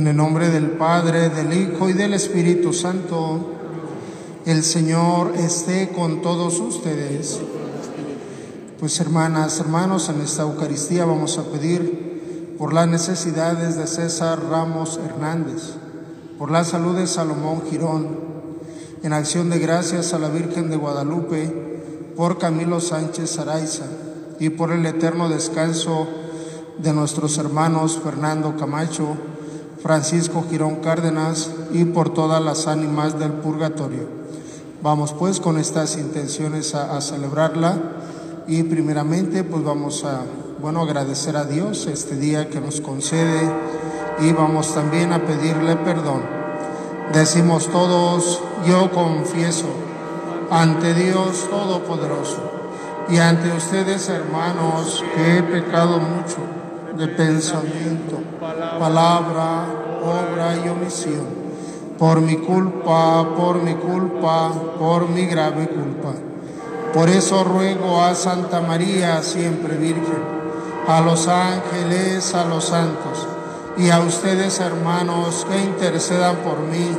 En el nombre del Padre, del Hijo y del Espíritu Santo, el Señor esté con todos ustedes. Pues hermanas, hermanos, en esta Eucaristía vamos a pedir por las necesidades de César Ramos Hernández, por la salud de Salomón Girón, en acción de gracias a la Virgen de Guadalupe, por Camilo Sánchez Araiza y por el eterno descanso de nuestros hermanos Fernando Camacho, Francisco Girón Cárdenas y por todas las ánimas del purgatorio. Vamos pues con estas intenciones a, a celebrarla y primeramente pues vamos a bueno agradecer a Dios este día que nos concede y vamos también a pedirle perdón. Decimos todos, yo confieso ante Dios Todopoderoso y ante ustedes hermanos que he pecado mucho de pensamiento, palabra, obra y omisión, por mi culpa, por mi culpa, por mi grave culpa. Por eso ruego a Santa María, siempre Virgen, a los ángeles, a los santos y a ustedes hermanos que intercedan por mí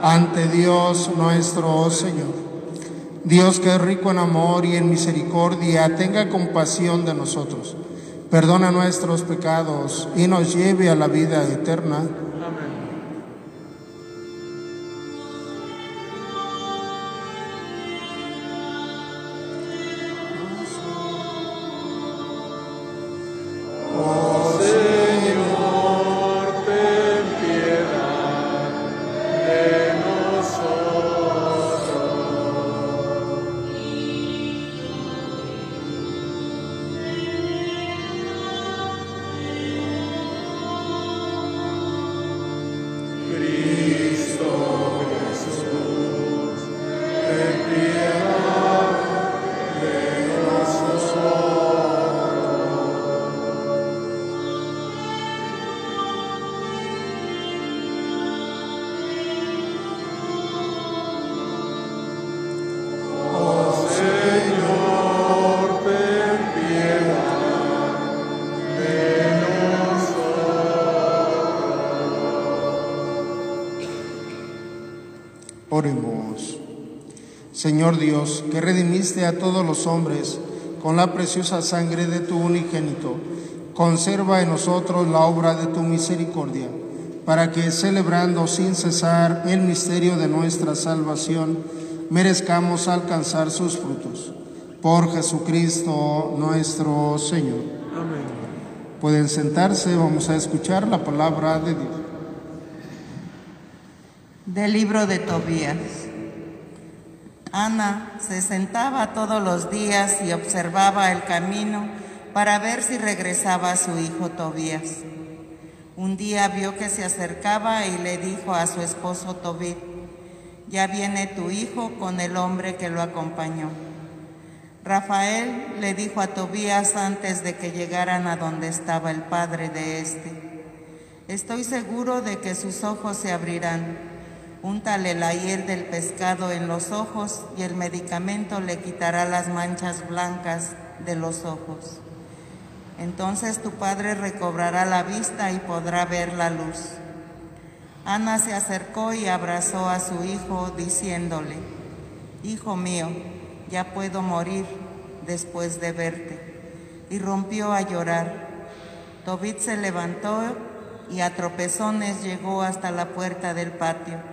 ante Dios nuestro Señor. Dios que es rico en amor y en misericordia, tenga compasión de nosotros, perdona nuestros pecados y nos lleve a la vida eterna. Señor Dios, que redimiste a todos los hombres con la preciosa sangre de tu unigénito, conserva en nosotros la obra de tu misericordia, para que, celebrando sin cesar el misterio de nuestra salvación, merezcamos alcanzar sus frutos. Por Jesucristo nuestro Señor. Amén. Pueden sentarse, vamos a escuchar la palabra de Dios. Del libro de Tobías. Ana se sentaba todos los días y observaba el camino para ver si regresaba su hijo Tobías. Un día vio que se acercaba y le dijo a su esposo Tobit, ya viene tu hijo con el hombre que lo acompañó. Rafael le dijo a Tobías antes de que llegaran a donde estaba el padre de éste, estoy seguro de que sus ojos se abrirán. Úntale la hiel del pescado en los ojos y el medicamento le quitará las manchas blancas de los ojos. Entonces tu padre recobrará la vista y podrá ver la luz. Ana se acercó y abrazó a su hijo diciéndole, Hijo mío, ya puedo morir después de verte. Y rompió a llorar. Tobit se levantó y a tropezones llegó hasta la puerta del patio.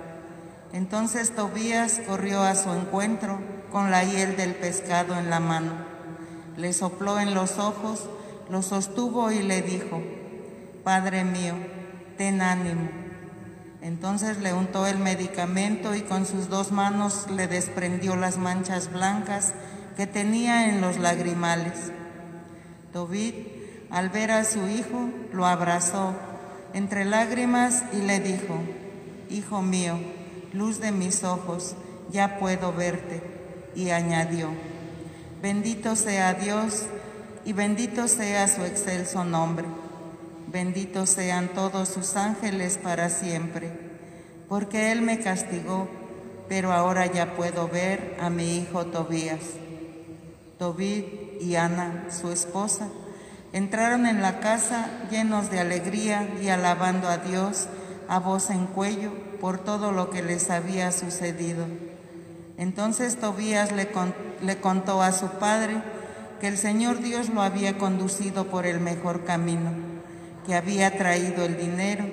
Entonces Tobías corrió a su encuentro con la hiel del pescado en la mano. Le sopló en los ojos, lo sostuvo y le dijo, Padre mío, ten ánimo. Entonces le untó el medicamento y con sus dos manos le desprendió las manchas blancas que tenía en los lagrimales. Tobit, al ver a su hijo, lo abrazó entre lágrimas y le dijo, Hijo mío, luz de mis ojos, ya puedo verte. Y añadió, bendito sea Dios y bendito sea su excelso nombre. Benditos sean todos sus ángeles para siempre, porque Él me castigó, pero ahora ya puedo ver a mi hijo Tobías. Tobit y Ana, su esposa, entraron en la casa llenos de alegría y alabando a Dios a voz en cuello por todo lo que les había sucedido. Entonces Tobías le, contó a su padre que el Señor Dios lo había conducido por el mejor camino, que había traído el dinero,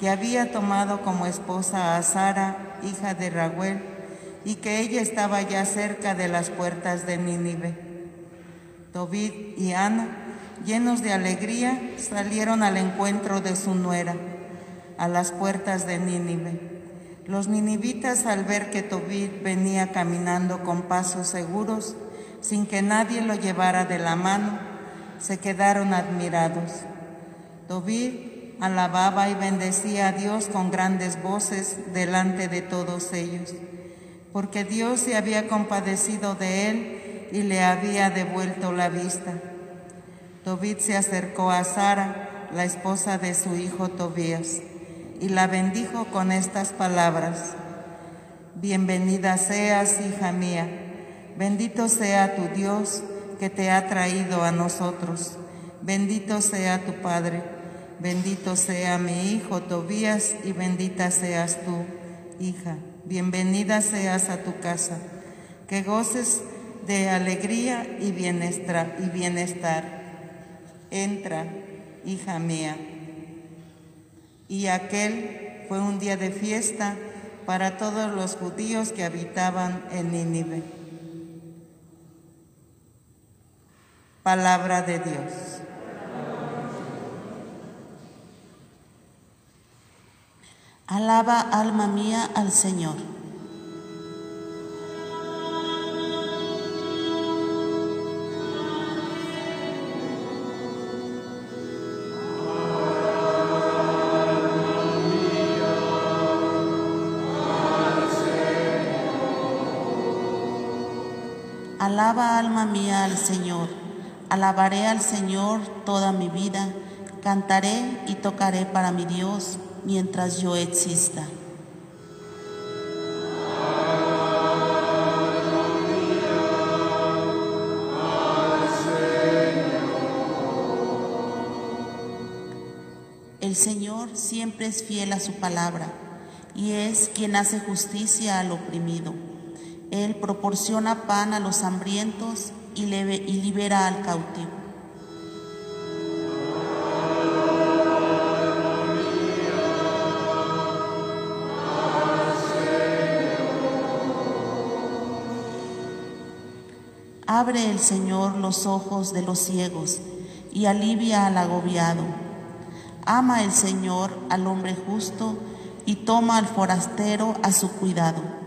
que había tomado como esposa a Sara, hija de Raguel, y que ella estaba ya cerca de las puertas de Nínive. Tobit y Ana, llenos de alegría, salieron al encuentro de su nuera, a las puertas de Nínive. Los ninivitas al ver que Tobit venía caminando con pasos seguros, sin que nadie lo llevara de la mano, se quedaron admirados. Tobit alababa y bendecía a Dios con grandes voces delante de todos ellos, porque Dios se había compadecido de él y le había devuelto la vista. Tobit se acercó a Sara, la esposa de su hijo Tobías, y la bendijo con estas palabras. Bienvenida seas, hija mía Bendito sea tu Dios que te ha traído a nosotros. Bendito sea tu Padre. Bendito sea mi hijo Tobías y bendita seas tú, hija. Bienvenida seas a tu casa. Que goces de alegría y bienestar. Y bienestar. Entra, hija mía. Y aquel fue un día de fiesta para todos los judíos que habitaban en Nínive. Palabra de Dios. Alaba alma mía al Señor. Alaba alma mía al Señor. Alabaré al Señor toda mi vida, cantaré y tocaré para mi Dios mientras yo exista. El Señor siempre es fiel a su palabra y es quien hace justicia al oprimido. Él proporciona pan a los hambrientos y, libera al cautivo. Abre el Señor los ojos de los ciegos y alivia al agobiado. Ama el Señor al hombre justo y toma al forastero a su cuidado.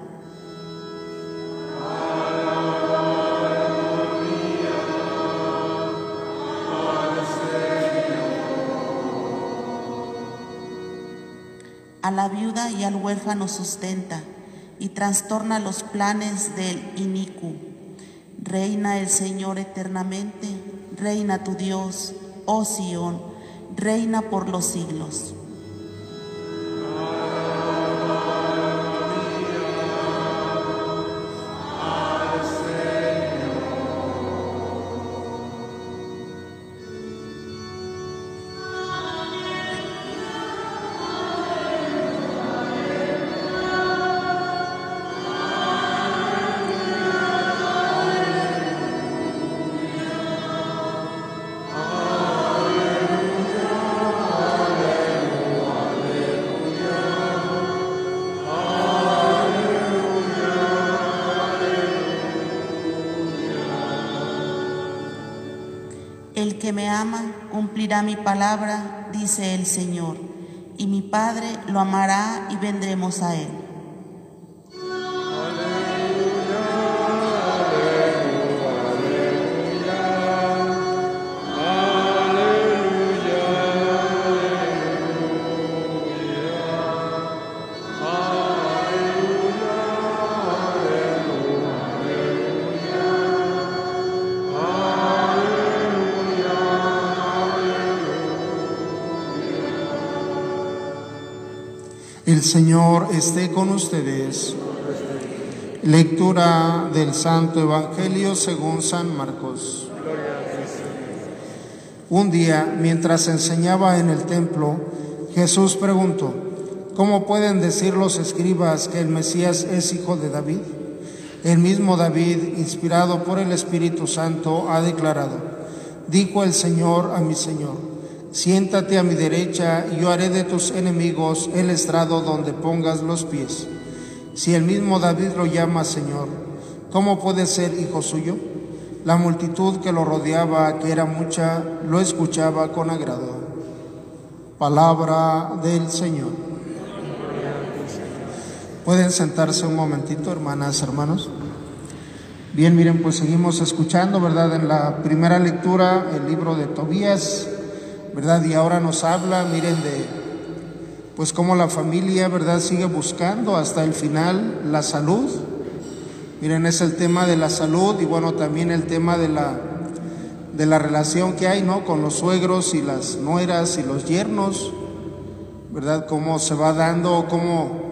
A la viuda y al huérfano sustenta y trastorna los planes del inicu. Reina el Señor eternamente, reina tu Dios, oh Sión, reina por los siglos. Cumplirá mi palabra, dice el Señor, y mi Padre lo amará y vendremos a él. El Señor esté con ustedes. Lectura del Santo Evangelio según San Marcos. Un día, mientras enseñaba en el templo, Jesús preguntó, ¿Cómo pueden decir los escribas que el Mesías es hijo de David? El mismo David, inspirado por el Espíritu Santo, ha declarado, dijo el Señor a mi Señor, siéntate a mi derecha y yo haré de tus enemigos el estrado donde pongas los pies. Si el mismo David lo llama Señor, ¿cómo puede ser hijo suyo? La multitud que lo rodeaba, que era mucha, lo escuchaba con agrado. Palabra del Señor. Pueden sentarse un momentito, hermanas, hermanos. Bien, miren, pues seguimos escuchando, ¿verdad? En la primera lectura, el libro de Tobías, ¿verdad? Y ahora nos habla, miren, de, pues cómo la familia, ¿verdad? Sigue buscando hasta el final la salud. Miren, es el tema de la salud y bueno, también el tema de la, de la relación que hay, ¿no? Con los suegros y las nueras y los yernos, ¿verdad? Cómo se va dando, cómo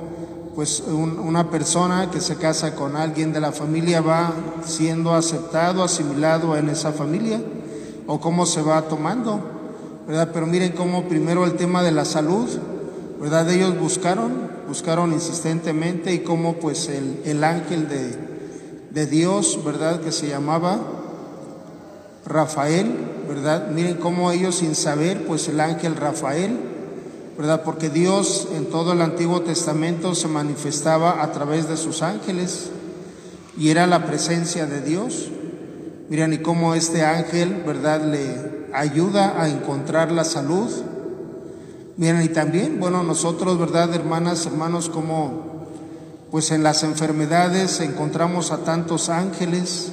pues un, una persona que se casa con alguien de la familia va siendo aceptado, asimilado en esa familia, o cómo se va tomando, ¿verdad? Pero miren cómo primero el tema de la salud, ¿verdad? Ellos buscaron, buscaron insistentemente y cómo pues el, el ángel de, de Dios, ¿verdad? Que se llamaba Rafael, ¿verdad? Miren cómo ellos sin saber, pues el ángel Rafael, ¿verdad? Porque Dios en todo el Antiguo Testamento se manifestaba a través de sus ángeles y era la presencia de Dios. Miren, y cómo este ángel, ¿verdad? Le ayuda a encontrar la salud. Miren, y también, bueno, nosotros, ¿verdad, hermanas, hermanos, como pues en las enfermedades encontramos a tantos ángeles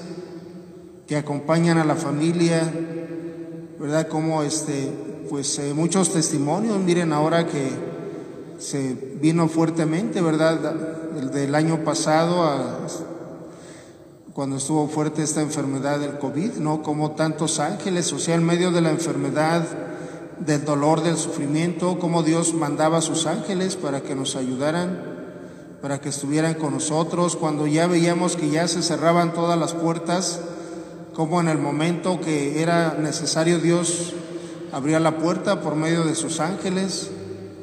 que acompañan a la familia, ¿verdad? Como este, pues eh, muchos testimonios, miren ahora que se vino fuertemente, ¿verdad? El del año pasado, a, cuando estuvo fuerte esta enfermedad del COVID, ¿no? Como tantos ángeles, o sea, en medio de la enfermedad, del dolor, del sufrimiento, como Dios mandaba a sus ángeles para que nos ayudaran, para que estuvieran con nosotros, cuando ya veíamos que ya se cerraban todas las puertas, como en el momento que era necesario Dios abría la puerta por medio de sus ángeles.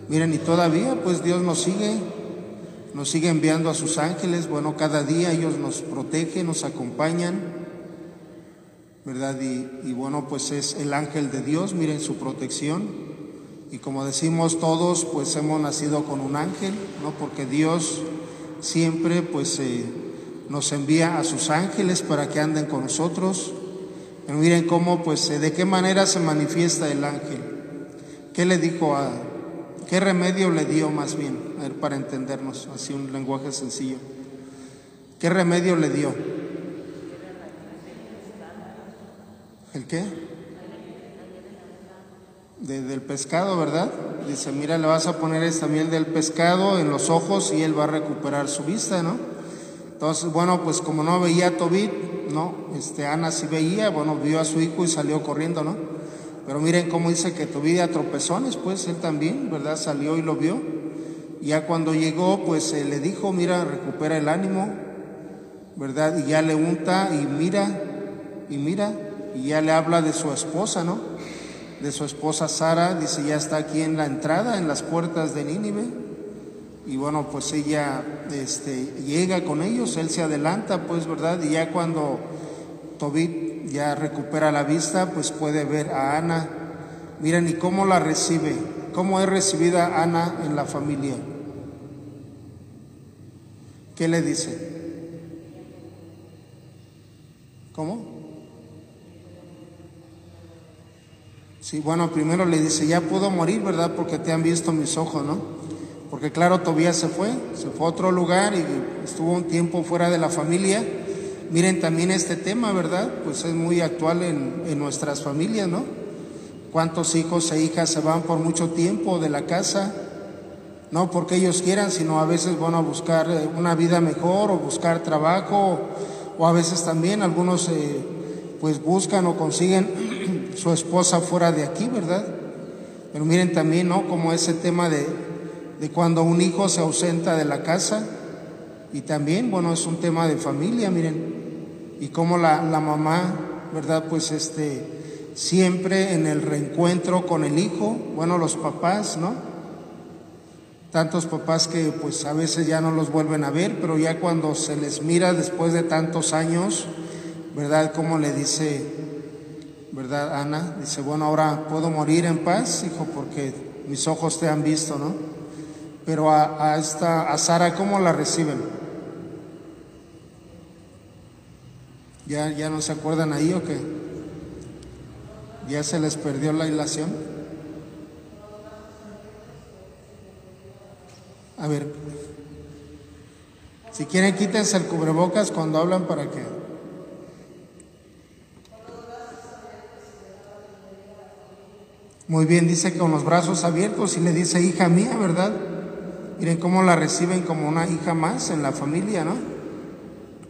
Miren, y todavía pues Dios nos sigue, nos sigue enviando a sus ángeles. Bueno, cada día ellos nos protegen, nos acompañan, ¿verdad? Y, bueno, pues es el ángel de Dios, miren su protección. Y como decimos todos, pues hemos nacido con un ángel, ¿no? Porque Dios siempre pues eh, nos envía a sus ángeles para que anden con nosotros. Pero miren cómo, pues, de qué manera se manifiesta el ángel. ¿Qué le dijo a, qué remedio le dio más bien? Para entendernos, así un lenguaje sencillo. ¿Qué remedio le dio? ¿El qué? De, del pescado, ¿verdad? Dice, mira, le vas a poner esta miel del pescado en los ojos y él va a recuperar su vista, ¿no? Entonces, bueno, pues como no veía a Tobit, ¿no? Este, Ana sí veía, bueno, vio a su hijo y salió corriendo, ¿no? Pero miren cómo dice que Tobit a tropezones, pues él también, ¿verdad? Salió y lo vio. Ya cuando llegó, pues eh, le dijo, mira, recupera el ánimo, ¿verdad? Y ya le unta y mira, y mira, y ya le habla de su esposa, ¿no? De su esposa Sara, dice, ya está aquí en la entrada, en las puertas de Nínive. Y bueno, pues ella este, llega con ellos, él se adelanta, pues, ¿verdad? Y ya cuando Tobit ya recupera la vista, pues puede ver a Ana. Miren, ¿y cómo la recibe? ¿Cómo es recibida Ana en la familia? ¿Qué le dice? ¿Cómo? Sí, bueno, primero le dice, ya puedo morir, ¿verdad? Porque te han visto mis ojos, ¿no? Porque claro, Tobías se fue, se fue a otro lugar y estuvo un tiempo fuera de la familia. Miren también este tema, ¿verdad? Pues es muy actual en, en nuestras familias, ¿no? ¿Cuántos hijos e hijas se van por mucho tiempo de la casa? No porque ellos quieran, sino a veces van a buscar una vida mejor o buscar trabajo, o a veces también algunos eh, pues buscan o consiguen su esposa fuera de aquí, ¿verdad? Pero miren también, ¿no? Como ese tema de, de cuando un hijo se ausenta de la casa, y también, bueno, es un tema de familia, miren, y como la, la mamá, ¿verdad? Pues este, siempre en el reencuentro con el hijo, bueno, los papás, ¿no? tantos papás que pues a veces ya no los vuelven a ver, pero ya cuando se les mira después de tantos años, ¿verdad? Como le dice, ¿verdad, Ana? Dice, bueno, ahora puedo morir en paz, hijo, porque mis ojos te han visto, ¿no? Pero a, a esta, a Sara, ¿cómo la reciben? ¿Ya, ¿Ya no se acuerdan ahí o qué? ¿Ya se les perdió la ilación? A ver, si quieren quítense el cubrebocas cuando hablan para que... Muy bien, dice con los brazos abiertos y le dice hija mía, ¿verdad? Miren cómo la reciben como una hija más en la familia, ¿no?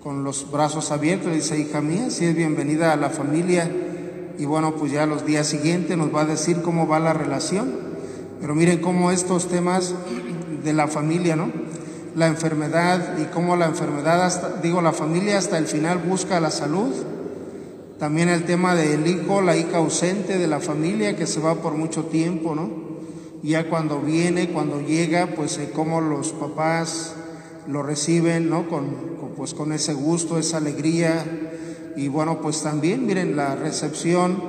Con los brazos abiertos, le dice hija mía, si es bienvenida a la familia. Y bueno, pues ya los días siguientes nos va a decir cómo va la relación. Pero miren cómo estos temas de la familia, ¿no? La enfermedad y cómo la enfermedad, digo, la familia hasta el final busca la salud. También el tema del hijo, la hija ausente de la familia que se va por mucho tiempo, ¿no? Ya cuando viene, cuando llega, pues eh, cómo los papás lo reciben, ¿no? Con, pues con ese gusto, esa alegría. Y bueno, pues también miren la recepción,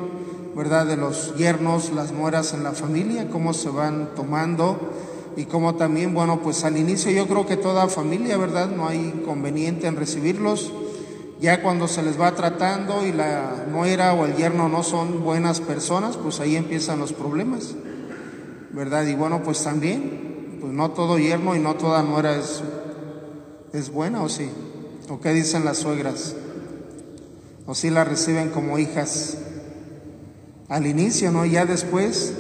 ¿verdad? De los yernos, las nueras en la familia, cómo se van tomando y como también, bueno, pues al inicio yo creo que toda familia, ¿verdad? No hay inconveniente en recibirlos. Ya cuando se les va tratando y la nuera o el yerno no son buenas personas, pues ahí empiezan los problemas, ¿verdad? Y bueno, pues también, pues no todo yerno y no toda nuera es, es buena, ¿o sí? ¿O qué dicen las suegras? ¿O sí la reciben como hijas? Al inicio, ¿no? Ya después,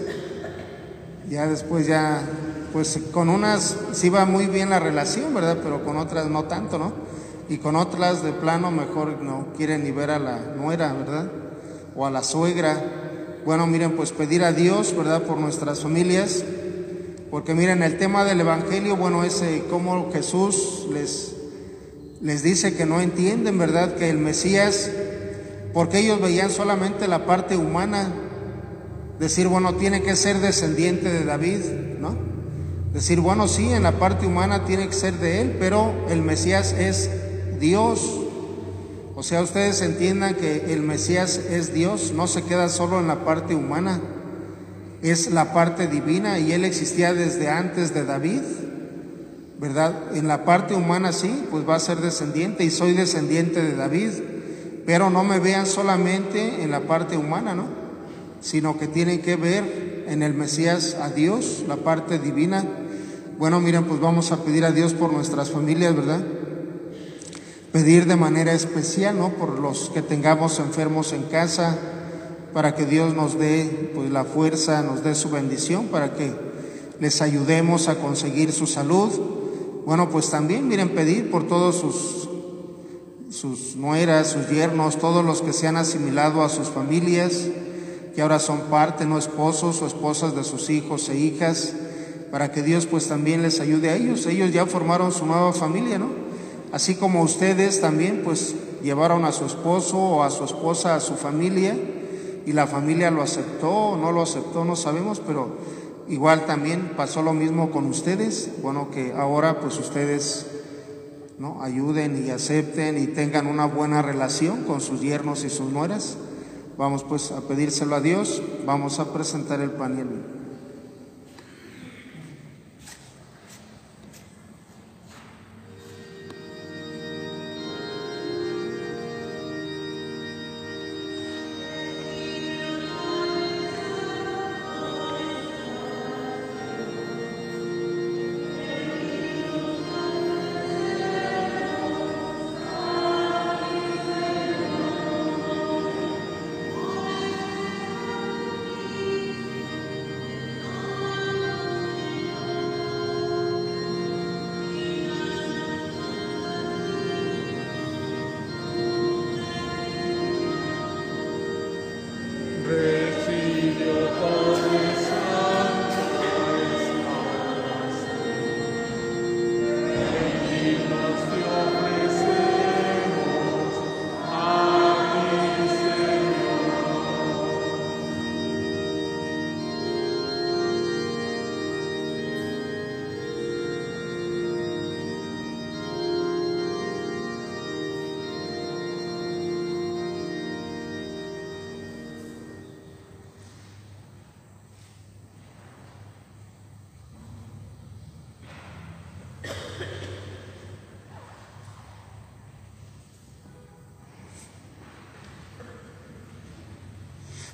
ya después ya pues con unas sí va muy bien la relación, ¿verdad? Pero con otras no tanto, ¿no? Y con otras de plano mejor no quieren ni ver a la nuera, ¿verdad? O a la suegra. Bueno, miren, pues pedir a Dios, ¿verdad? Por nuestras familias. Porque miren, el tema del Evangelio, bueno, es eh, cómo Jesús les, les dice que no entienden, ¿verdad? Que el Mesías, porque ellos veían solamente la parte humana, decir, bueno, tiene que ser descendiente de David, ¿no? Decir, bueno, sí, en la parte humana tiene que ser de Él, pero el Mesías es Dios. O sea, ustedes entiendan que el Mesías es Dios, no se queda solo en la parte humana, es la parte divina y Él existía desde antes de David, ¿verdad? En la parte humana sí, pues va a ser descendiente y soy descendiente de David, pero no me vean solamente en la parte humana, ¿no? Sino que tienen que ver en el Mesías a Dios, la parte divina. Bueno, miren, pues vamos a pedir a Dios por nuestras familias, ¿verdad? Pedir de manera especial, ¿no? Por los que tengamos enfermos en casa, para que Dios nos dé pues la fuerza, nos dé su bendición, para que les ayudemos a conseguir su salud. Bueno, pues también miren pedir por todos sus sus nueras, sus yernos, todos los que se han asimilado a sus familias, que ahora son parte, no esposos o esposas de sus hijos e hijas, para que Dios pues también les ayude a ellos. Ellos ya formaron su nueva familia, ¿no? Así como ustedes también pues llevaron a su esposo o a su esposa a su familia y la familia lo aceptó o no lo aceptó, no sabemos, pero igual también pasó lo mismo con ustedes. Bueno, que ahora pues ustedes ¿no? ayuden y acepten y tengan una buena relación con sus yernos y sus nueras. Vamos pues a pedírselo a Dios, vamos a presentar el pan.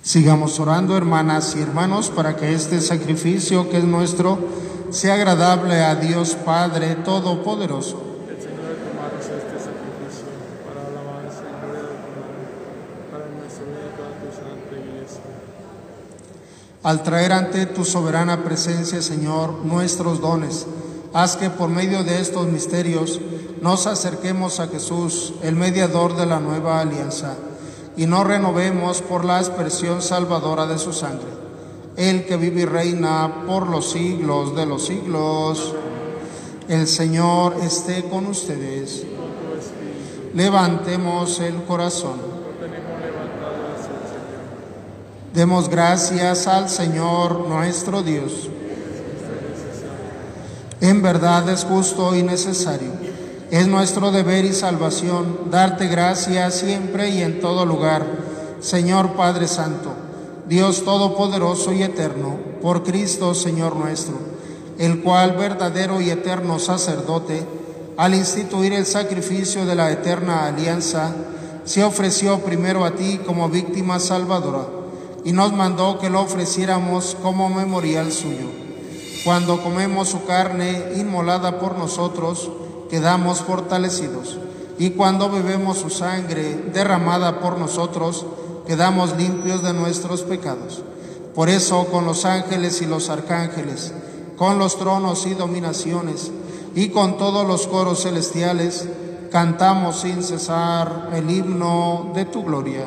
Sigamos orando, hermanas y hermanos, para que este sacrificio que es nuestro sea agradable a Dios Padre Todopoderoso. Al traer ante tu soberana presencia, Señor, nuestros dones, haz que por medio de estos misterios nos acerquemos a Jesús, el mediador de la nueva alianza, y nos renovemos por la aspersión salvadora de su sangre. El que vive y reina por los siglos de los siglos. El Señor esté con ustedes. Levantemos el corazón. Demos gracias al Señor nuestro Dios. En verdad es justo y necesario. Es nuestro deber y salvación darte gracias siempre y en todo lugar, Señor Padre Santo, Dios Todopoderoso y Eterno, por Cristo Señor nuestro, el cual verdadero y eterno sacerdote, al instituir el sacrificio de la eterna alianza, se ofreció primero a ti como víctima salvadora y nos mandó que lo ofreciéramos como memorial suyo. Cuando comemos su carne inmolada por nosotros, quedamos fortalecidos. Y cuando bebemos su sangre derramada por nosotros, quedamos limpios de nuestros pecados. Por eso, con los ángeles y los arcángeles, con los tronos y dominaciones, y con todos los coros celestiales, cantamos sin cesar el himno de tu gloria.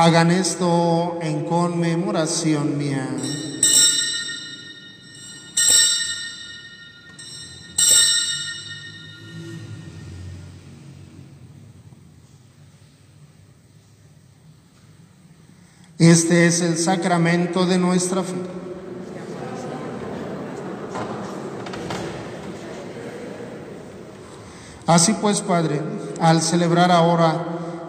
Hagan esto en conmemoración mía. Este es el sacramento de nuestra fe. Así pues, Padre, al celebrar ahora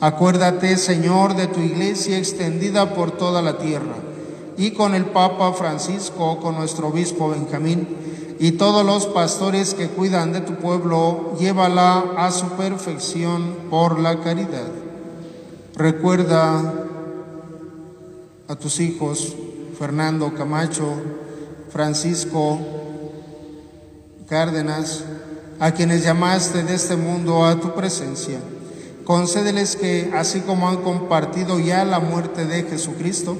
Acuérdate, Señor, de tu iglesia extendida por toda la tierra y con el Papa Francisco, con nuestro obispo Benjamín y todos los pastores que cuidan de tu pueblo, llévala a su perfección por la caridad. Recuerda a tus hijos, Fernando Camacho, Francisco Cárdenas, a quienes llamaste de este mundo a tu presencia. Concédeles que, así como han compartido ya la muerte de Jesucristo,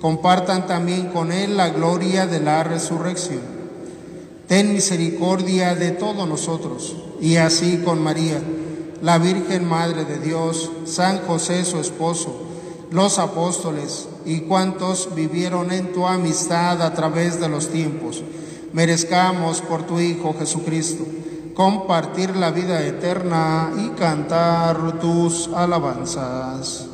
compartan también con Él la gloria de la resurrección. Ten misericordia de todos nosotros, y así con María, la Virgen Madre de Dios, San José su esposo, los apóstoles y cuantos vivieron en tu amistad a través de los tiempos, merezcamos por tu Hijo Jesucristo compartir la vida eterna y cantar tus alabanzas.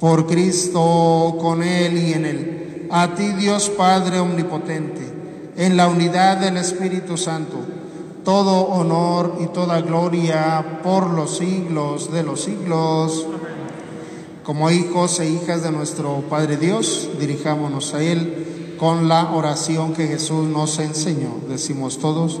Por Cristo, con Él y en Él, a ti Dios Padre Omnipotente, en la unidad del Espíritu Santo, todo honor y toda gloria por los siglos de los siglos. Como hijos e hijas de nuestro Padre Dios, dirijámonos a Él con la oración que Jesús nos enseñó. Decimos todos,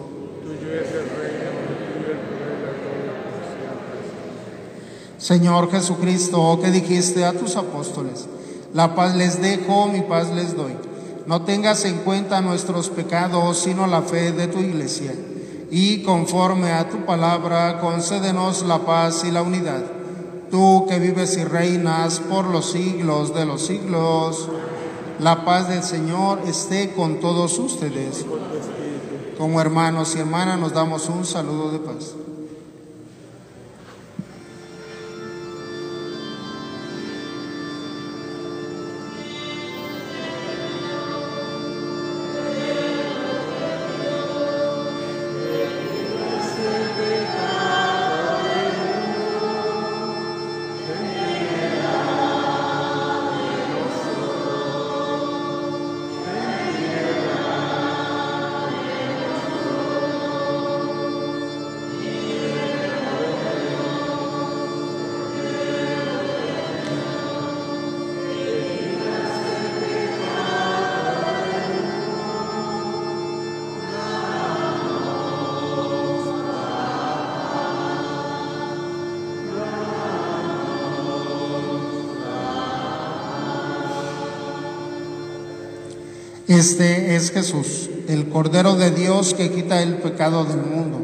Señor Jesucristo, que dijiste a tus apóstoles, la paz les dejo, mi paz les doy. No tengas en cuenta nuestros pecados, sino la fe de tu iglesia. Y conforme a tu palabra, concédenos la paz y la unidad. Tú que vives y reinas por los siglos de los siglos, la paz del Señor esté con todos ustedes. Como hermanos y hermanas nos damos un saludo de paz. Este es Jesús, el Cordero de Dios que quita el pecado del mundo.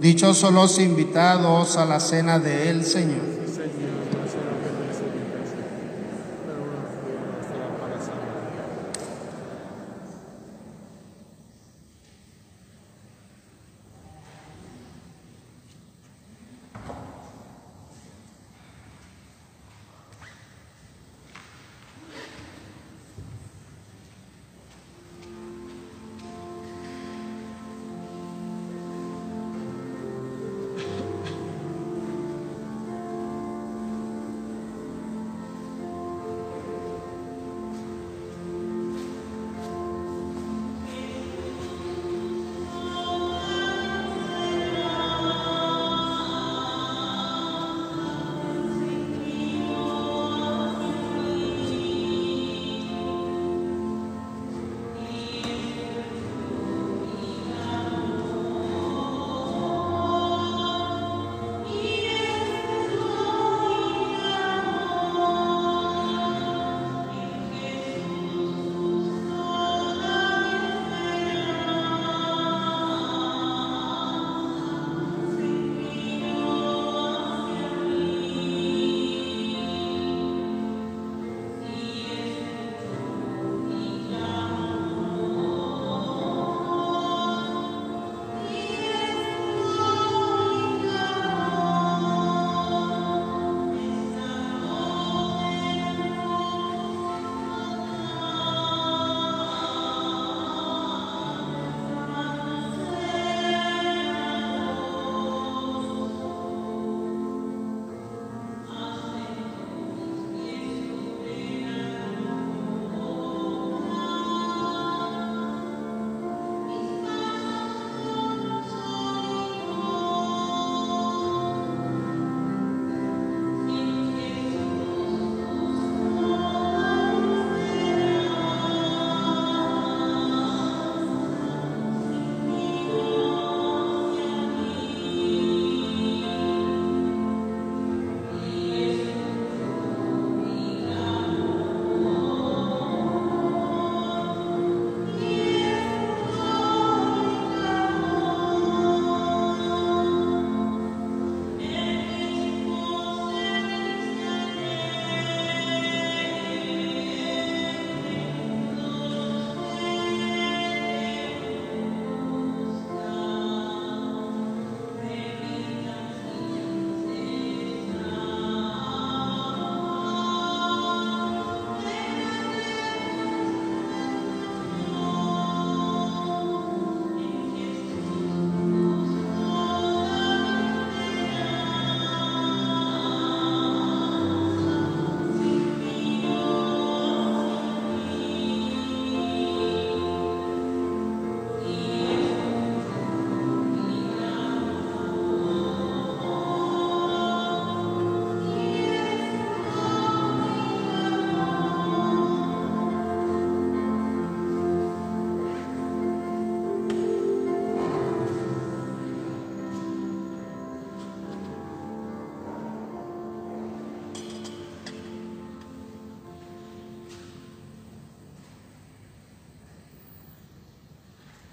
Dichosos los invitados a la cena de el Señor.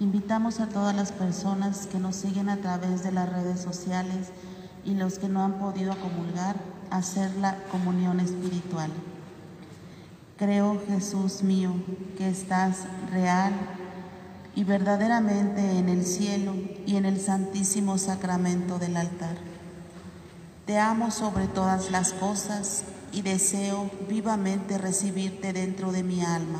Invitamos a todas las personas que nos siguen a través de las redes sociales y los que no han podido comulgar a hacer la comunión espiritual. Creo, Jesús mío, que estás real y verdaderamente en el cielo y en el santísimo sacramento del altar. Te amo sobre todas las cosas y deseo vivamente recibirte dentro de mi alma.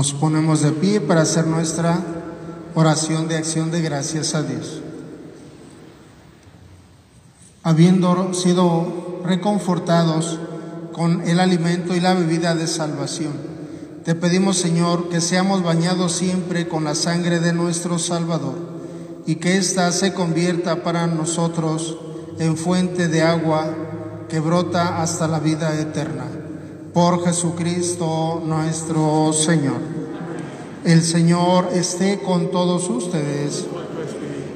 Nos ponemos de pie para hacer nuestra oración de acción de gracias a Dios. Habiendo sido reconfortados con el alimento y la bebida de salvación, te pedimos Señor que seamos bañados siempre con la sangre de nuestro Salvador y que ésta se convierta para nosotros en fuente de agua que brota hasta la vida eterna por Jesucristo nuestro Señor. El Señor esté con todos ustedes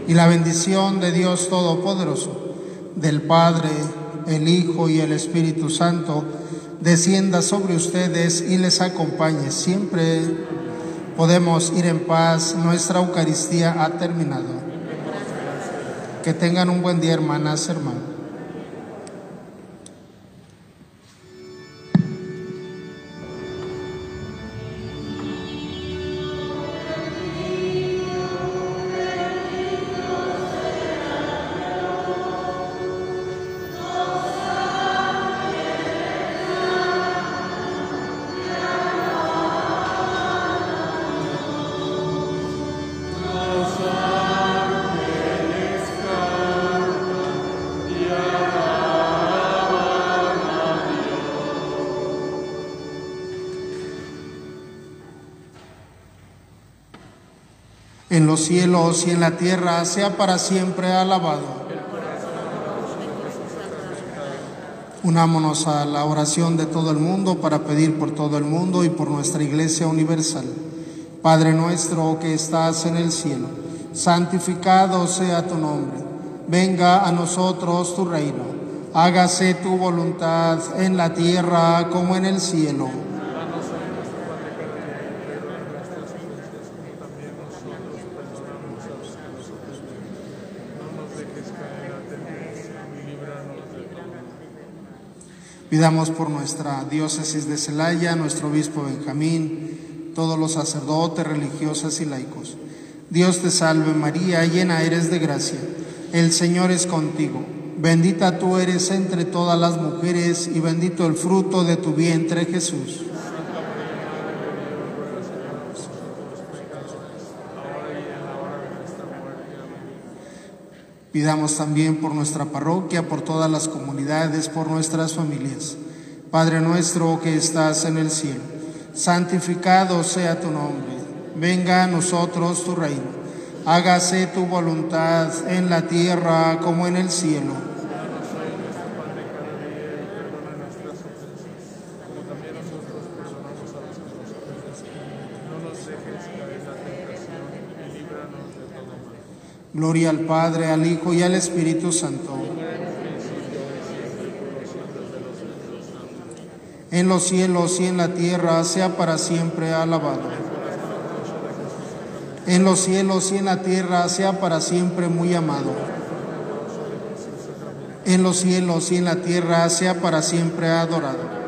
y la bendición de Dios Todopoderoso, del Padre, el Hijo y el Espíritu Santo, descienda sobre ustedes y les acompañe. Siempre podemos ir en paz. Nuestra Eucaristía ha terminado. Que tengan un buen día, hermanas, hermanos. En los cielos y en la tierra, sea para siempre alabado. Unámonos a la oración de todo el mundo para pedir por todo el mundo y por nuestra Iglesia Universal. Padre nuestro que estás en el cielo, santificado sea tu nombre. Venga a nosotros tu reino. Hágase tu voluntad en la tierra como en el cielo. Pidamos por nuestra diócesis de Celaya, nuestro obispo Benjamín, todos los sacerdotes, religiosas y laicos. Dios te salve María, llena eres de gracia. El Señor es contigo. Bendita tú eres entre todas las mujeres y bendito el fruto de tu vientre Jesús. Pidamos también por nuestra parroquia, por todas las comunidades, por nuestras familias. Padre nuestro que estás en el cielo, santificado sea tu nombre. Venga a nosotros tu reino. Hágase tu voluntad en la tierra como en el cielo. Gloria al Padre, al Hijo y al Espíritu Santo. En los cielos y en la tierra sea para siempre alabado. En los cielos y en la tierra sea para siempre muy amado. En los cielos y en la tierra sea para siempre adorado